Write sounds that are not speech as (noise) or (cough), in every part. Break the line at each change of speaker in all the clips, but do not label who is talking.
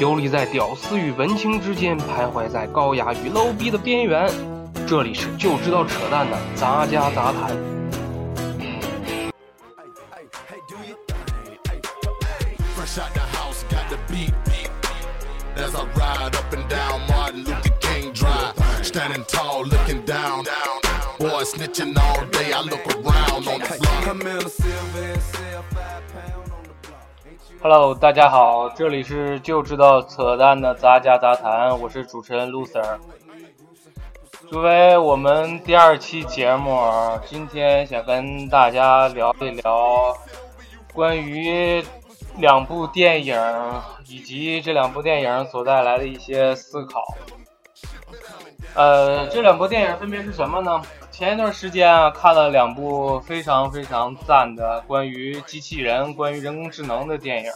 游离在屌丝与文青之间，徘徊在高雅与 low 逼的边缘。这里是就知道扯淡的杂家杂谈。Hello，大家好，这里是就知道扯淡的杂家杂谈，我是主持人 Loser。作为我们第二期节目，今天想跟大家聊一聊关于两部电影以及这两部电影所带来的一些思考。呃，这两部电影分别是什么呢？前一段时间啊，看了两部非常非常赞的关于机器人、关于人工智能的电影。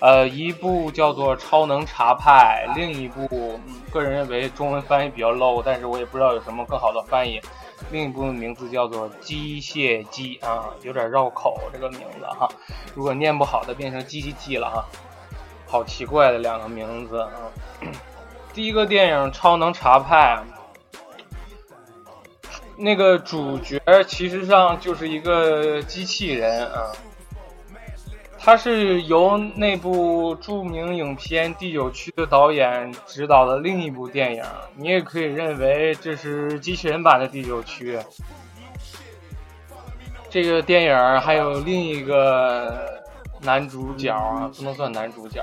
呃，一部叫做《超能查派》，另一部个人认为中文翻译比较 low，但是我也不知道有什么更好的翻译。另一部名字叫做《机械姬》啊，有点绕口这个名字哈。如果念不好的，变成机器姬了哈。好奇怪的两个名字啊。第一个电影《超能查派》。那个主角其实上就是一个机器人啊，他是由那部著名影片《第九区》的导演执导的另一部电影，你也可以认为这是机器人版的《第九区》。这个电影还有另一个男主角啊，不能算男主角。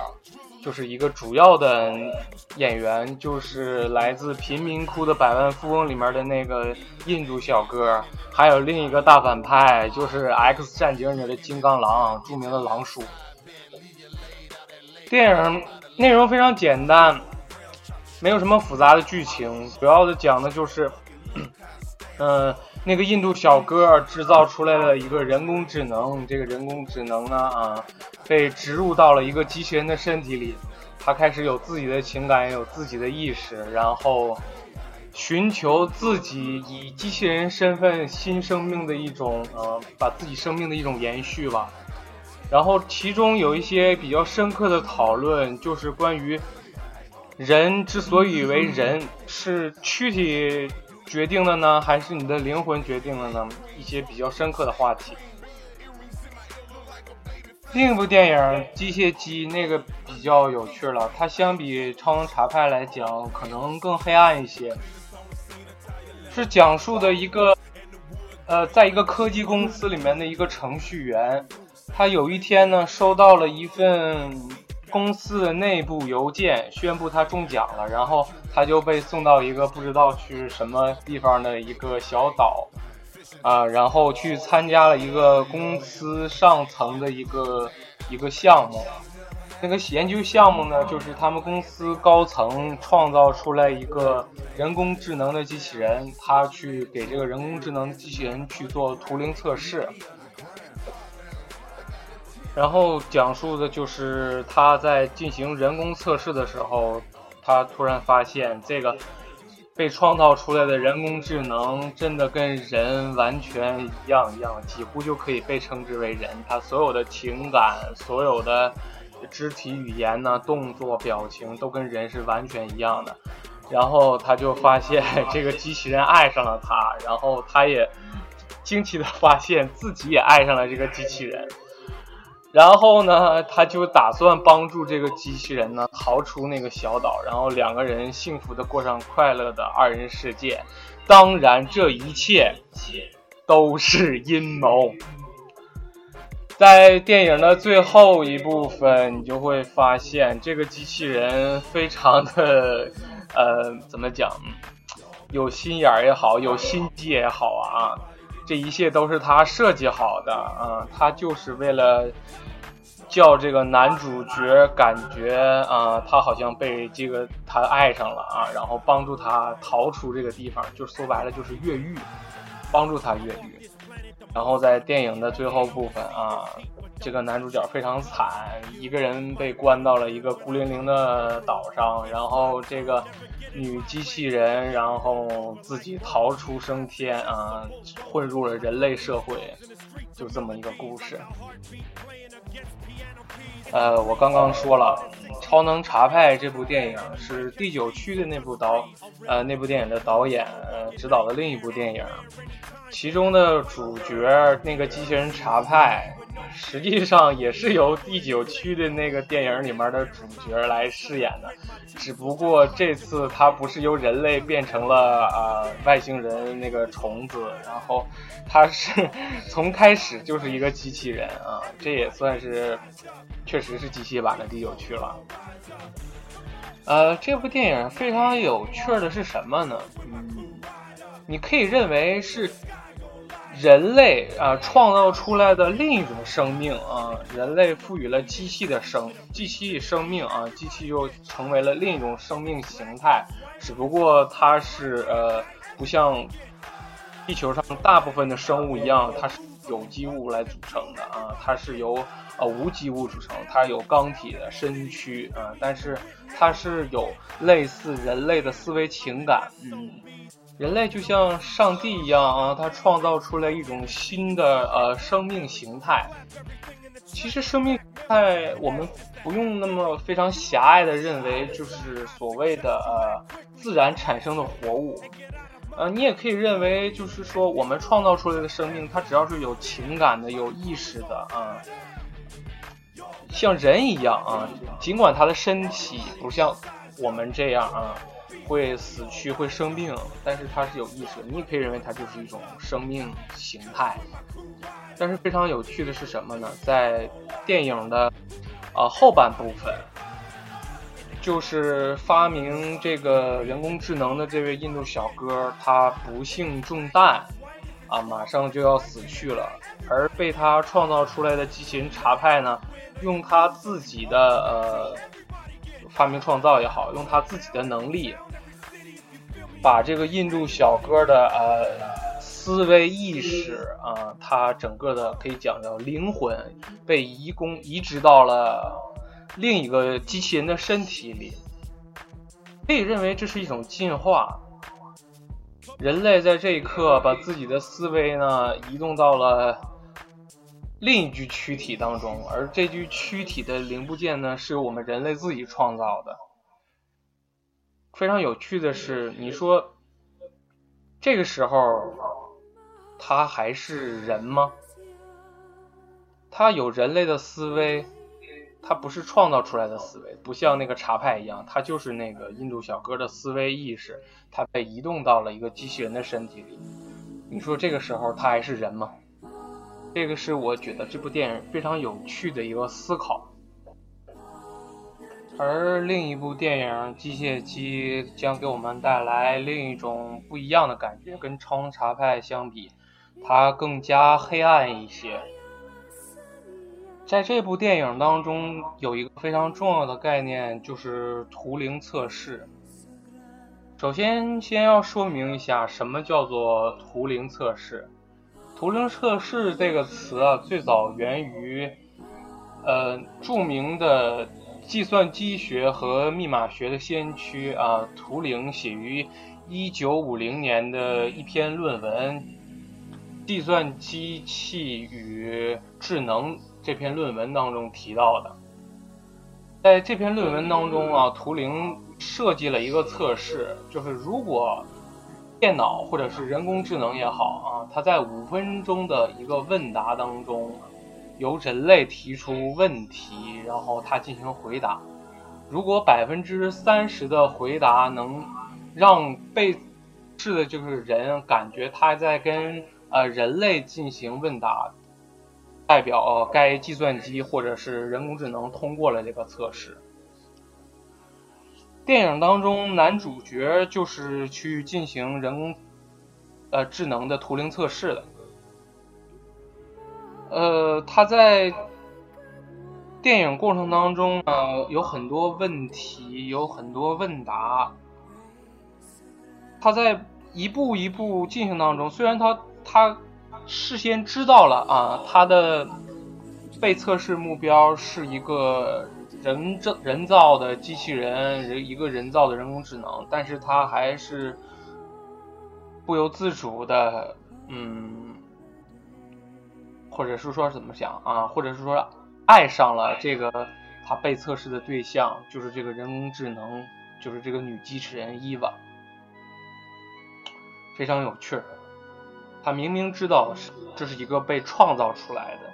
就是一个主要的演员，就是来自贫民窟的百万富翁里面的那个印度小哥，还有另一个大反派，就是《X 战警》里的金刚狼，著名的狼叔。电影内容非常简单，没有什么复杂的剧情，主要的讲的就是，嗯。(clears throat) 那个印度小哥制造出来了一个人工智能，这个人工智能呢，啊，被植入到了一个机器人的身体里，他开始有自己的情感，有自己的意识，然后寻求自己以机器人身份新生命的一种，呃，把自己生命的一种延续吧。然后其中有一些比较深刻的讨论，就是关于人之所以为人，是躯体。决定的呢，还是你的灵魂决定了呢？一些比较深刻的话题。另一部电影《机械姬》那个比较有趣了，它相比《超能查派》来讲，可能更黑暗一些。是讲述的一个，呃，在一个科技公司里面的一个程序员，他有一天呢，收到了一份。公司的内部邮件宣布他中奖了，然后他就被送到一个不知道去什么地方的一个小岛，啊，然后去参加了一个公司上层的一个一个项目。那个研究项目呢，就是他们公司高层创造出来一个人工智能的机器人，他去给这个人工智能机器人去做图灵测试。然后讲述的就是他在进行人工测试的时候，他突然发现这个被创造出来的人工智能真的跟人完全一样一样，几乎就可以被称之为人。他所有的情感、所有的肢体语言呢、动作、表情都跟人是完全一样的。然后他就发现 (laughs) 这个机器人爱上了他，然后他也惊奇的发现自己也爱上了这个机器人。然后呢，他就打算帮助这个机器人呢逃出那个小岛，然后两个人幸福的过上快乐的二人世界。当然，这一切都是阴谋。在电影的最后一部分，你就会发现这个机器人非常的，呃，怎么讲，有心眼儿也好，有心机也好啊，这一切都是他设计好的啊，他就是为了。叫这个男主角感觉啊，他好像被这个他爱上了啊，然后帮助他逃出这个地方，就说白了就是越狱，帮助他越狱。然后在电影的最后部分啊，这个男主角非常惨，一个人被关到了一个孤零零的岛上，然后这个女机器人然后自己逃出升天啊，混入了人类社会，就这么一个故事。呃，我刚刚说了，《超能查派》这部电影是第九区的那部导，呃，那部电影的导演呃执导的另一部电影，其中的主角那个机器人查派。实际上也是由第九区的那个电影里面的主角来饰演的，只不过这次他不是由人类变成了啊外星人那个虫子，然后他是从开始就是一个机器人啊，这也算是确实是机器版的第九区了。呃，这部电影非常有趣的是什么呢？嗯，你可以认为是。人类啊，创造出来的另一种生命啊，人类赋予了机器的生，机器生命啊，机器又成为了另一种生命形态。只不过它是呃，不像地球上大部分的生物一样，它是有机物来组成的啊，它是由呃无机物组成，它有钢体的身躯啊，但是它是有类似人类的思维情感，嗯。人类就像上帝一样啊，他创造出来一种新的呃生命形态。其实生命形态我们不用那么非常狭隘的认为就是所谓的呃自然产生的活物，呃你也可以认为就是说我们创造出来的生命，它只要是有情感的、有意识的啊，像人一样啊，尽管他的身体不像我们这样啊。会死去，会生病，但是它是有意识的。你也可以认为它就是一种生命形态。但是非常有趣的是什么呢？在电影的呃后半部分，就是发明这个人工智能的这位印度小哥，他不幸中弹，啊，马上就要死去了。而被他创造出来的机器人查派呢，用他自己的呃发明创造也好，用他自己的能力。把这个印度小哥的呃思维意识啊，他整个的可以讲叫灵魂被移工移植到了另一个机器人的身体里，可以认为这是一种进化。人类在这一刻把自己的思维呢移动到了另一具躯体当中，而这具躯体的零部件呢是由我们人类自己创造的。非常有趣的是，你说这个时候他还是人吗？他有人类的思维，他不是创造出来的思维，不像那个茶派一样，他就是那个印度小哥的思维意识，他被移动到了一个机器人的身体里。你说这个时候他还是人吗？这个是我觉得这部电影非常有趣的一个思考。而另一部电影《机械姬》将给我们带来另一种不一样的感觉，跟《超能查派》相比，它更加黑暗一些。在这部电影当中，有一个非常重要的概念，就是图灵测试。首先，先要说明一下，什么叫做图灵测试？图灵测试这个词啊，最早源于，呃，著名的。计算机学和密码学的先驱啊，图灵写于一九五零年的一篇论文《计算机器与智能》这篇论文当中提到的。在这篇论文当中啊，图灵设计了一个测试，就是如果电脑或者是人工智能也好啊，它在五分钟的一个问答当中。由人类提出问题，然后他进行回答。如果百分之三十的回答能让被试的就是人感觉他在跟呃人类进行问答，代表该计算机或者是人工智能通过了这个测试。电影当中男主角就是去进行人工呃智能的图灵测试的。呃，他在电影过程当中呢，有很多问题，有很多问答。他在一步一步进行当中，虽然他他事先知道了啊，他的被测试目标是一个人造人造的机器人，人一个人造的人工智能，但是他还是不由自主的，嗯。或者是说怎么想啊？或者是说爱上了这个他被测试的对象，就是这个人工智能，就是这个女机器人伊娃，非常有趣。他明明知道是这是一个被创造出来的，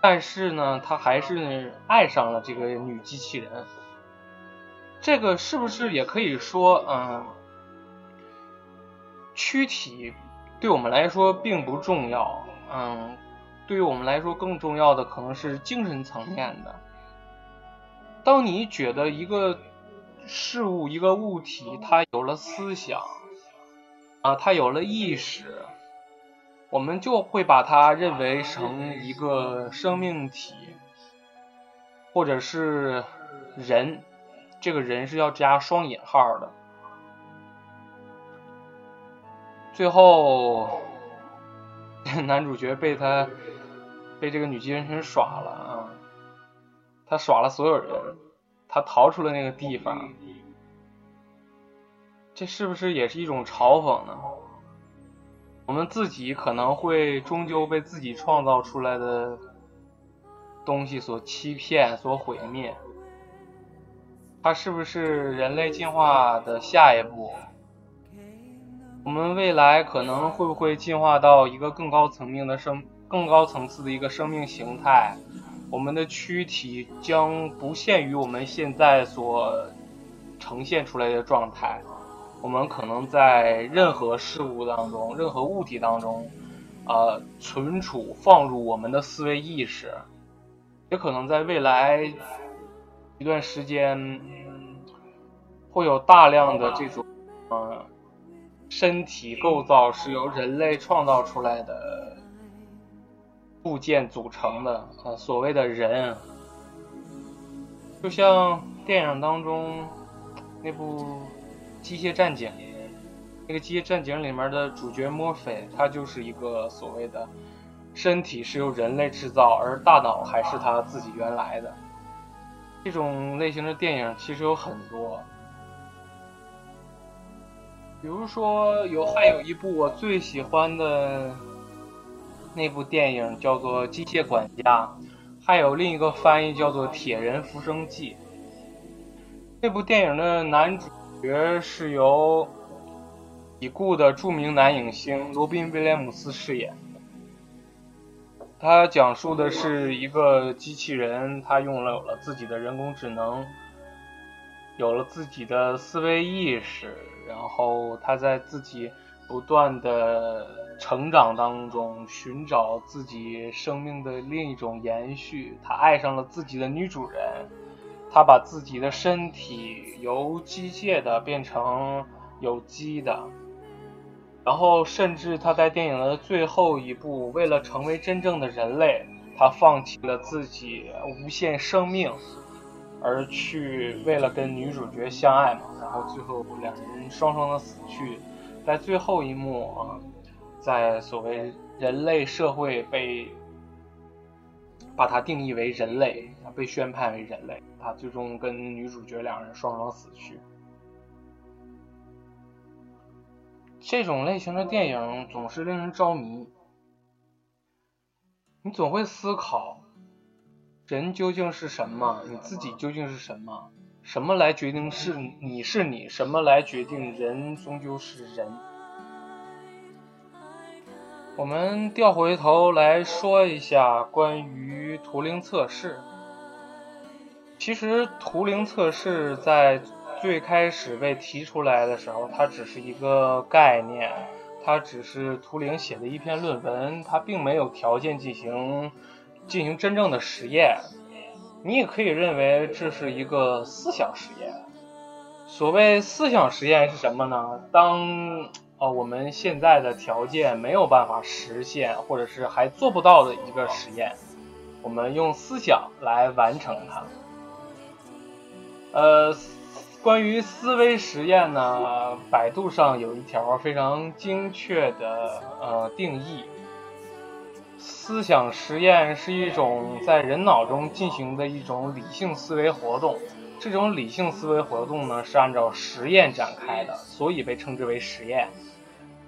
但是呢，他还是爱上了这个女机器人。这个是不是也可以说，嗯，躯体对我们来说并不重要，嗯，对于我们来说更重要的可能是精神层面的。当你觉得一个事物、一个物体它有了思想，啊，它有了意识，我们就会把它认为成一个生命体，或者是人。这个人是要加双引号的。最后，(laughs) 男主角被他被这个女机器人耍了啊！他耍了所有人，他逃出了那个地方。这是不是也是一种嘲讽呢？我们自己可能会终究被自己创造出来的东西所欺骗、所毁灭。它是不是人类进化的下一步？我们未来可能会不会进化到一个更高层面的生、更高层次的一个生命形态？我们的躯体将不限于我们现在所呈现出来的状态。我们可能在任何事物当中、任何物体当中，呃，存储、放入我们的思维意识，也可能在未来。一段时间会有大量的这种呃身体构造是由人类创造出来的部件组成的，呃，所谓的人，就像电影当中那部《机械战警》，那个《机械战警》里面的主角墨菲，他就是一个所谓的身体是由人类制造，而大脑还是他自己原来的。这种类型的电影其实有很多，比如说有还有一部我最喜欢的那部电影叫做《机械管家》，还有另一个翻译叫做《铁人浮生记》。这部电影的男主角是由已故的著名男影星罗宾威廉姆斯饰演。他讲述的是一个机器人，他拥有了自己的人工智能，有了自己的思维意识，然后他在自己不断的成长当中寻找自己生命的另一种延续。他爱上了自己的女主人，他把自己的身体由机械的变成有机的。然后，甚至他在电影的最后一部，为了成为真正的人类，他放弃了自己无限生命，而去为了跟女主角相爱嘛。然后最后两人双双的死去，在最后一幕啊，在所谓人类社会被把它定义为人类，被宣判为人类，他最终跟女主角两人双双死去。这种类型的电影总是令人着迷，你总会思考，人究竟是什么？你自己究竟是什么？什么来决定是你是你？什么来决定人终究是人？我们调回头来说一下关于图灵测试。其实图灵测试在。最开始被提出来的时候，它只是一个概念，它只是图灵写的一篇论文，它并没有条件进行进行真正的实验。你也可以认为这是一个思想实验。所谓思想实验是什么呢？当呃我们现在的条件没有办法实现，或者是还做不到的一个实验，我们用思想来完成它。呃。关于思维实验呢，百度上有一条非常精确的呃定义：思想实验是一种在人脑中进行的一种理性思维活动。这种理性思维活动呢，是按照实验展开的，所以被称之为实验。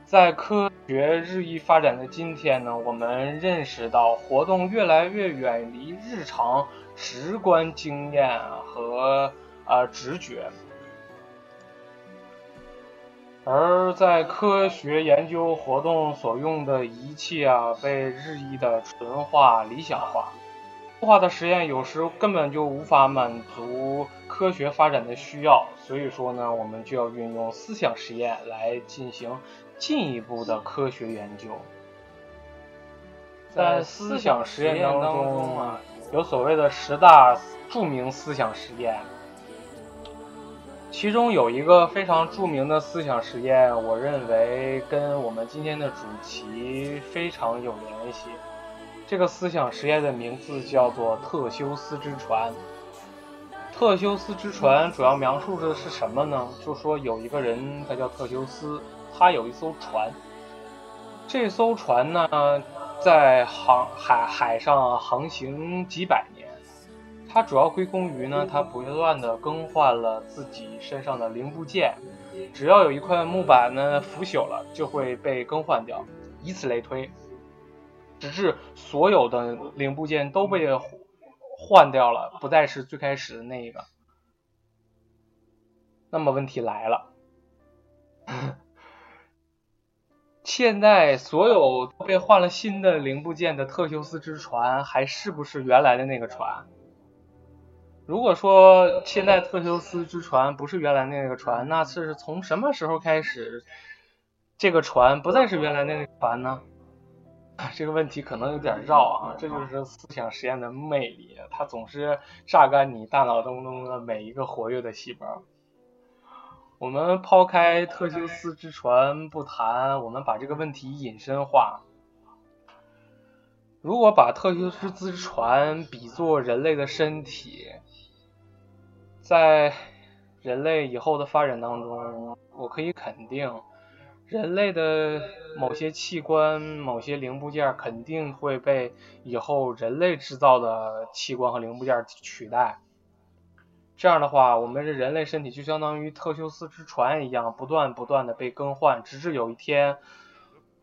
在科学日益发展的今天呢，我们认识到活动越来越远离日常直观经验和啊直觉，而在科学研究活动所用的仪器啊，被日益的纯化、理想化。化的实验有时根本就无法满足科学发展的需要，所以说呢，我们就要运用思想实验来进行进一步的科学研究。在思想实验当中啊，有所谓的十大著名思想实验，其中有一个非常著名的思想实验，我认为跟我们今天的主题非常有联系。这个思想实验的名字叫做特修斯之船。特修斯之船主要描述的是什么呢？就说有一个人，他叫特修斯，他有一艘船。这艘船呢，在航海海上航行几百年。它主要归功于呢，他不断的更换了自己身上的零部件。只要有一块木板呢腐朽了，就会被更换掉，以此类推。直至所有的零部件都被换掉了，不再是最开始的那一个。那么问题来了，现在所有被换了新的零部件的特修斯之船，还是不是原来的那个船？如果说现在特修斯之船不是原来那个船，那是从什么时候开始，这个船不再是原来那个船呢？(laughs) 这个问题可能有点绕啊，这就是思想实验的魅力，它总是榨干你大脑当中的每一个活跃的细胞。我们抛开特修斯之船不谈，我们把这个问题引申化。如果把特修斯之船比作人类的身体，在人类以后的发展当中，我可以肯定。人类的某些器官、某些零部件肯定会被以后人类制造的器官和零部件取代。这样的话，我们这人类身体就相当于特修斯之船一样，不断不断的被更换，直至有一天，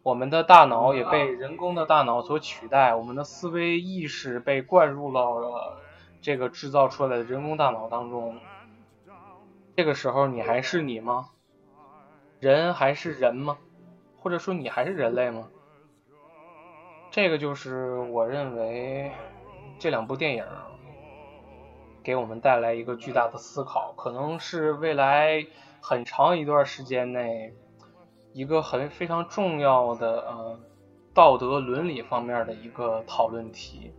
我们的大脑也被人工的大脑所取代，我们的思维意识被灌入了这个制造出来的人工大脑当中。这个时候，你还是你吗？人还是人吗？或者说你还是人类吗？这个就是我认为这两部电影给我们带来一个巨大的思考，可能是未来很长一段时间内一个很非常重要的呃道德伦理方面的一个讨论题。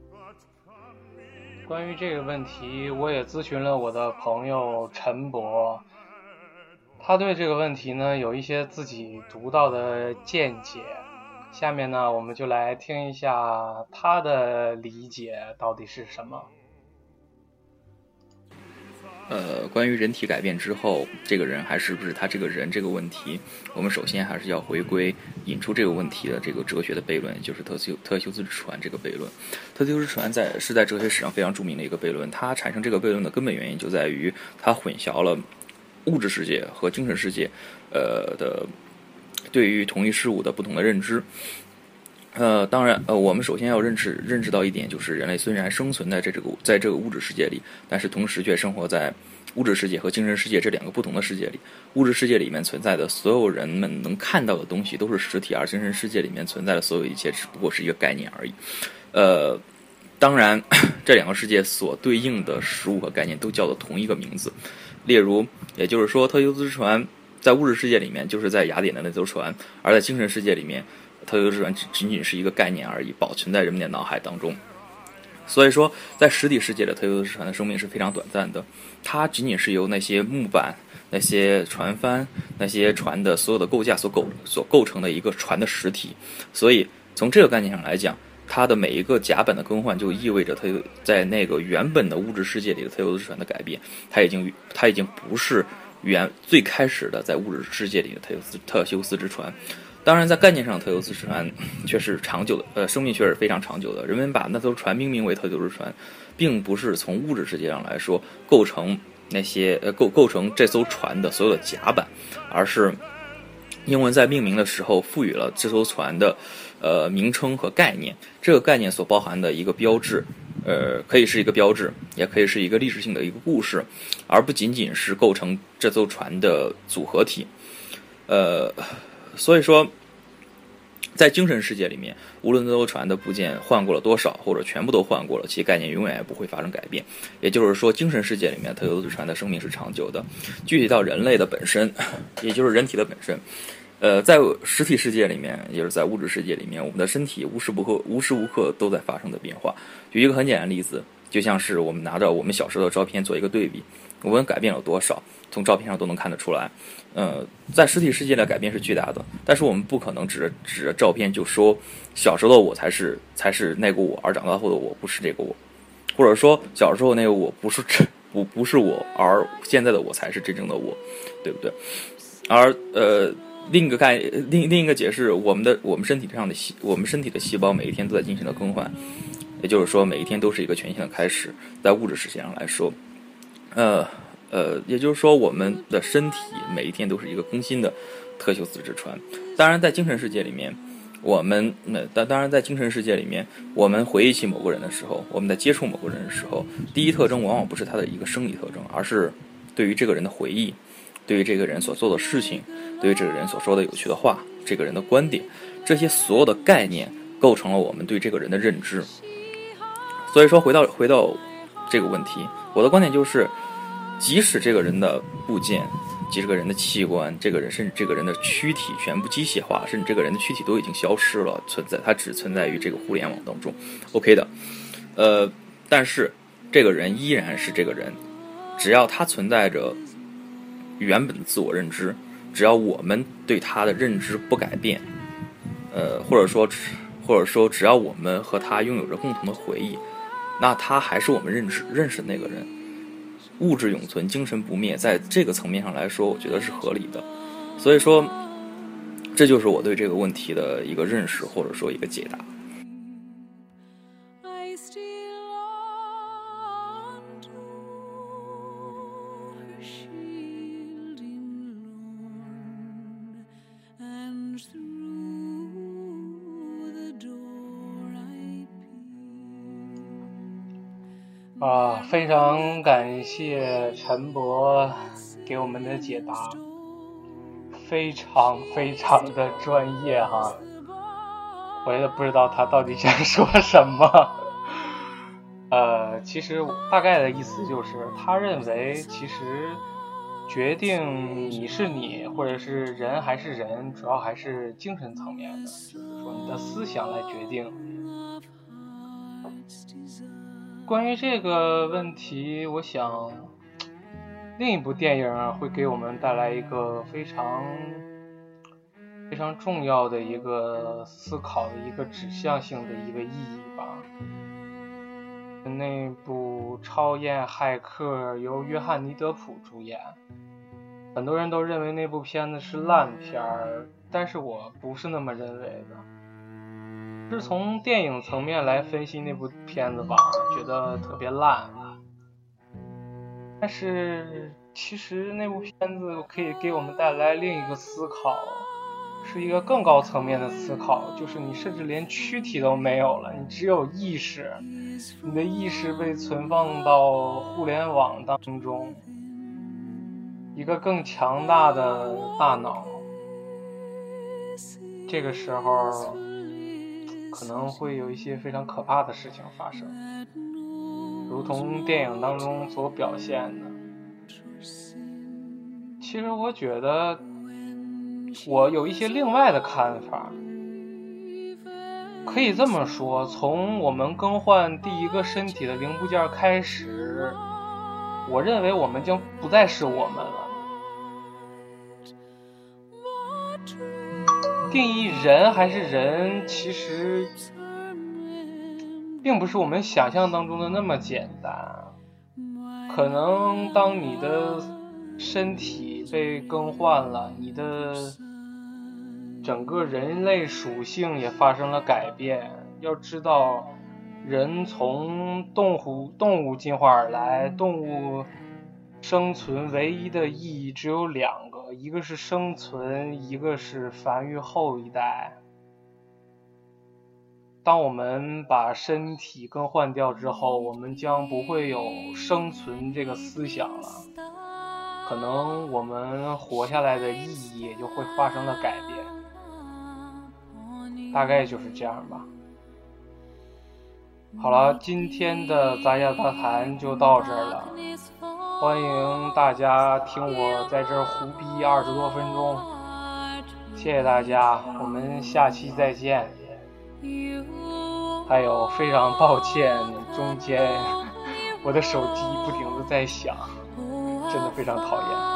关于这个问题，我也咨询了我的朋友陈博。他对这个问题呢有一些自己独到的见解，下面呢我们就来听一下他的理解到底是什么。
呃，关于人体改变之后，这个人还是不是他这个人这个问题，我们首先还是要回归引出这个问题的这个哲学的悖论，就是特修特修斯之船这个悖论。特修斯之船在是在哲学史上非常著名的一个悖论，它产生这个悖论的根本原因就在于它混淆了。物质世界和精神世界，呃的对于同一事物的不同的认知，呃，当然，呃，我们首先要认识认识到一点，就是人类虽然生存在这个在这个物质世界里，但是同时却生活在物质世界和精神世界这两个不同的世界里。物质世界里面存在的所有人们能看到的东西都是实体，而精神世界里面存在的所有一切只不过是一个概念而已。呃，当然，(coughs) 这两个世界所对应的实物和概念都叫做同一个名字。例如，也就是说，特修斯之船在物质世界里面就是在雅典的那艘船，而在精神世界里面，特修斯船只仅仅是一个概念而已，保存在人们的脑海当中。所以说，在实体世界的特修斯之船的生命是非常短暂的，它仅仅是由那些木板、那些船帆、那些船的所有的构架所构所构成的一个船的实体。所以，从这个概念上来讲。它的每一个甲板的更换，就意味着它在那个原本的物质世界里的特修斯船的改变，它已经它已经不是原最开始的在物质世界里的特修斯特修斯之船。当然，在概念上，特修斯之船却是长久的，呃，生命却是非常长久的。人们把那艘船命名为特修斯船，并不是从物质世界上来说构成那些呃构构成这艘船的所有的甲板，而是英文在命名的时候赋予了这艘船的呃名称和概念，这个概念所包含的一个标志，呃，可以是一个标志，也可以是一个历史性的一个故事，而不仅仅是构成这艘船的组合体。呃，所以说。在精神世界里面，无论这艘船的部件换过了多少，或者全部都换过了，其概念永远也不会发生改变。也就是说，精神世界里面，特修斯船的生命是长久的。具体到人类的本身，(coughs) 也就是人体的本身，呃，在实体世界里面，也就是在物质世界里面，我们的身体无时不刻、无时无刻都在发生的变化。举一个很简单的例子，就像是我们拿着我们小时候的照片做一个对比，我们改变了多少，从照片上都能看得出来。呃，在实体世界的改变是巨大的，但是我们不可能指着指着照片就说小时候的我才是才是那个我，而长大后的我不是这个我，或者说小时候那个我不是不不是我，而现在的我才是真正的我，对不对？而呃，另一个概另另一个解释，我们的我们身体上的细我们身体的细胞每一天都在进行的更换，也就是说每一天都是一个全新的开始，在物质世界上来说，呃。呃，也就是说，我们的身体每一天都是一个更新的特修斯之船。当然，在精神世界里面，我们那当当然在精神世界里面，我们回忆起某个人的时候，我们在接触某个人的时候，第一特征往往不是他的一个生理特征，而是对于这个人的回忆，对于这个人所做的事情，对于这个人所说的有趣的话，这个人的观点，这些所有的概念构成了我们对这个人的认知。所以说，回到回到这个问题，我的观点就是。即使这个人的部件，即使这个人的器官，这个人甚至这个人的躯体全部机械化，甚至这个人的躯体都已经消失了，存在，它只存在于这个互联网当中，OK 的。呃，但是这个人依然是这个人，只要他存在着原本的自我认知，只要我们对他的认知不改变，呃，或者说，或者说，只要我们和他拥有着共同的回忆，那他还是我们认识认识的那个人。物质永存，精神不灭，在这个层面上来说，我觉得是合理的。所以说，这就是我对这个问题的一个认识，或者说一个解答。
啊，非常感谢陈博给我们的解答，非常非常的专业哈，我也不知道他到底想说什么。(laughs) 呃，其实大概的意思就是，他认为其实决定你是你，或者是人还是人，主要还是精神层面的，就是说你的思想来决定。关于这个问题，我想另一部电影会给我们带来一个非常非常重要的一个思考的一个指向性的一个意义吧。那部《超验骇客》由约翰尼德普主演，很多人都认为那部片子是烂片儿，但是我不是那么认为的。是从电影层面来分析那部片子吧，觉得特别烂。但是其实那部片子可以给我们带来另一个思考，是一个更高层面的思考，就是你甚至连躯体都没有了，你只有意识，你的意识被存放到互联网当中，一个更强大的大脑。这个时候。可能会有一些非常可怕的事情发生，如同电影当中所表现的。其实我觉得，我有一些另外的看法。可以这么说，从我们更换第一个身体的零部件开始，我认为我们将不再是我们了。定义人还是人，其实并不是我们想象当中的那么简单。可能当你的身体被更换了，你的整个人类属性也发生了改变。要知道，人从动物动物进化而来，动物
生存唯一的意义只有两个，一个是生存，一个是繁育后一代。当我们把身体更换掉之后，我们将不会有生存这个思想了，可能我们活下来的意义也就会发生了改变。大概就是这样吧。好了，今天的杂家杂谈就到这儿了。欢迎大家听我在这儿胡逼二十多分钟，谢谢大家，我们下期再见。还有，非常抱歉，中间我的手机不停的在响，真的非常讨厌。